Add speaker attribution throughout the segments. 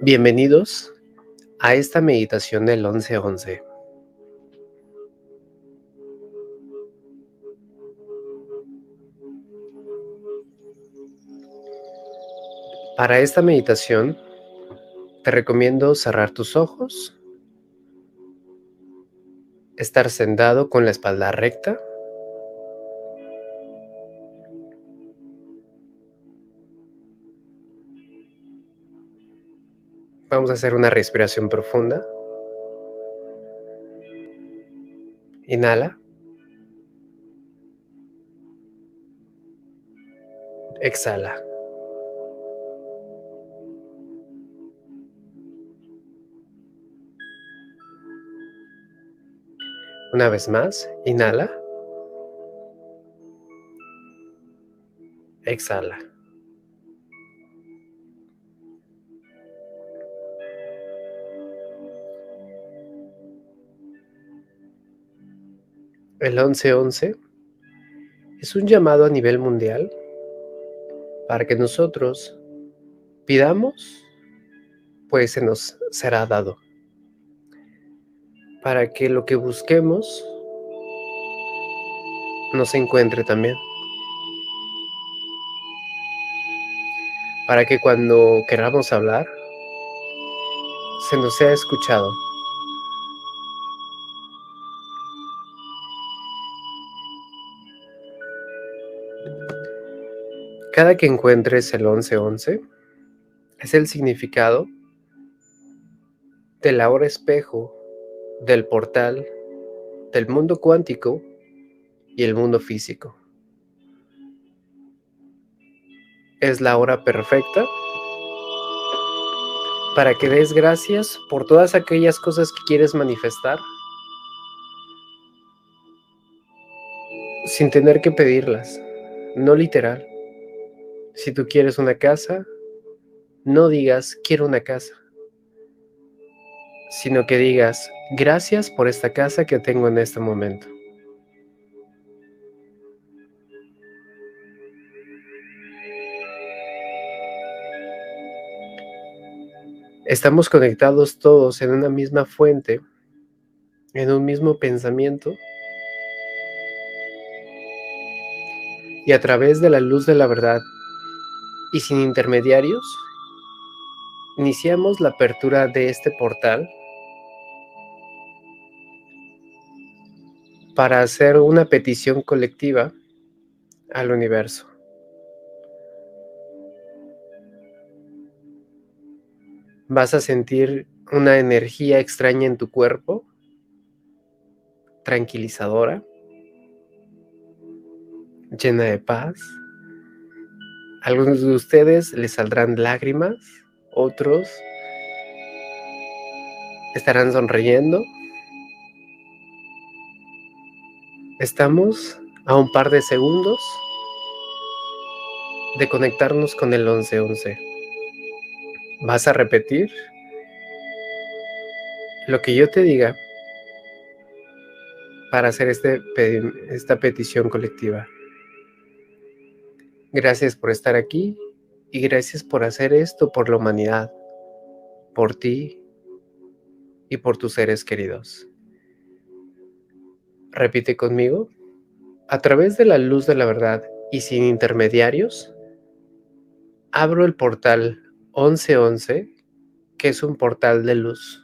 Speaker 1: Bienvenidos a esta meditación del 11-11. Para esta meditación te recomiendo cerrar tus ojos, estar sentado con la espalda recta Vamos a hacer una respiración profunda. Inhala. Exhala. Una vez más, inhala. Exhala. El 1111 es un llamado a nivel mundial para que nosotros pidamos, pues se nos será dado. Para que lo que busquemos nos encuentre también. Para que cuando queramos hablar, se nos sea escuchado. Cada que encuentres el 1111 es el significado de la hora espejo, del portal, del mundo cuántico y el mundo físico. Es la hora perfecta para que des gracias por todas aquellas cosas que quieres manifestar sin tener que pedirlas, no literal. Si tú quieres una casa, no digas quiero una casa, sino que digas gracias por esta casa que tengo en este momento. Estamos conectados todos en una misma fuente, en un mismo pensamiento, y a través de la luz de la verdad y sin intermediarios, iniciamos la apertura de este portal para hacer una petición colectiva al universo. Vas a sentir una energía extraña en tu cuerpo, tranquilizadora, llena de paz algunos de ustedes les saldrán lágrimas, otros estarán sonriendo. Estamos a un par de segundos de conectarnos con el 1111. Vas a repetir lo que yo te diga para hacer este, esta petición colectiva. Gracias por estar aquí y gracias por hacer esto por la humanidad, por ti y por tus seres queridos. Repite conmigo. A través de la luz de la verdad y sin intermediarios, abro el portal 1111, que es un portal de luz.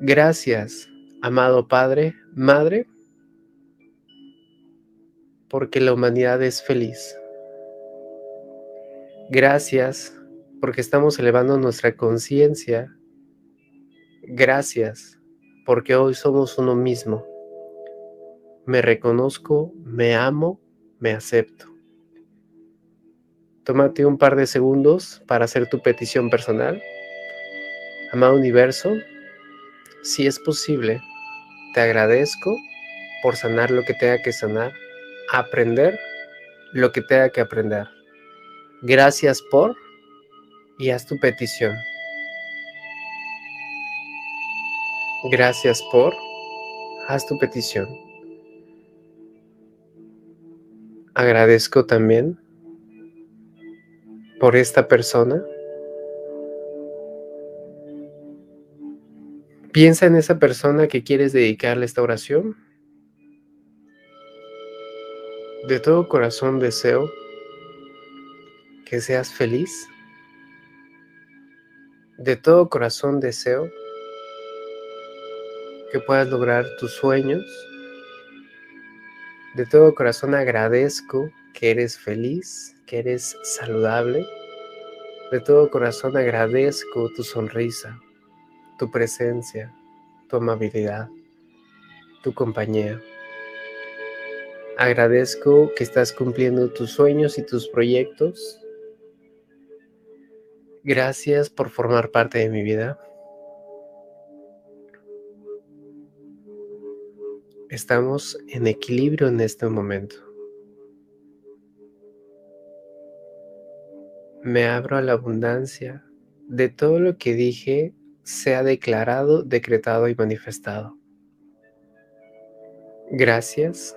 Speaker 1: Gracias, amado Padre, Madre, porque la humanidad es feliz. Gracias porque estamos elevando nuestra conciencia. Gracias porque hoy somos uno mismo. Me reconozco, me amo, me acepto. Tómate un par de segundos para hacer tu petición personal. Amado universo, si es posible, te agradezco por sanar lo que tenga que sanar aprender lo que tenga que aprender. Gracias por y haz tu petición. Gracias por, haz tu petición. Agradezco también por esta persona. Piensa en esa persona que quieres dedicarle esta oración. De todo corazón deseo que seas feliz. De todo corazón deseo que puedas lograr tus sueños. De todo corazón agradezco que eres feliz, que eres saludable. De todo corazón agradezco tu sonrisa, tu presencia, tu amabilidad, tu compañía. Agradezco que estás cumpliendo tus sueños y tus proyectos. Gracias por formar parte de mi vida. Estamos en equilibrio en este momento. Me abro a la abundancia de todo lo que dije sea declarado, decretado y manifestado. Gracias,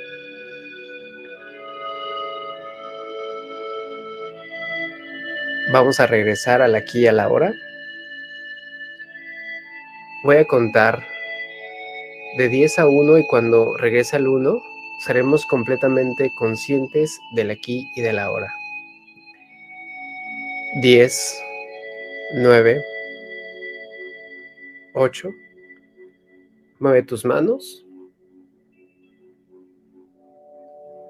Speaker 1: Vamos a regresar al aquí y a la hora. Voy a contar de 10 a 1 y cuando regrese al 1 seremos completamente conscientes del aquí y de la hora. 10, 9, 8. Mueve tus manos.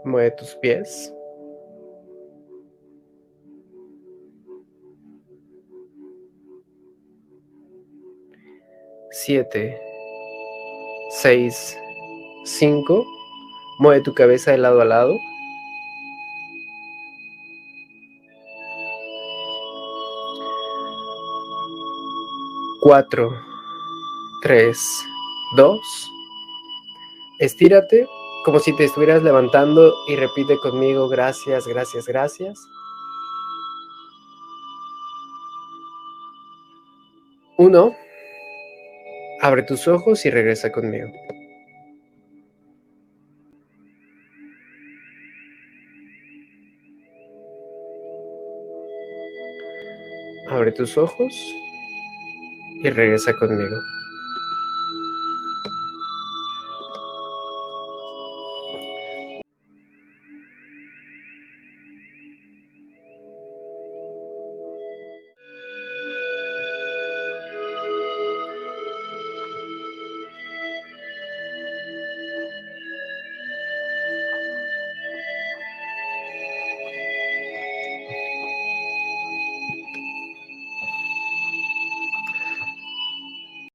Speaker 1: Mueve tus pies. Siete, seis, cinco. Mueve tu cabeza de lado a lado. Cuatro, tres, dos. Estírate como si te estuvieras levantando y repite conmigo, gracias, gracias, gracias. Uno, abre tus ojos y regresa conmigo. Abre tus ojos y regresa conmigo.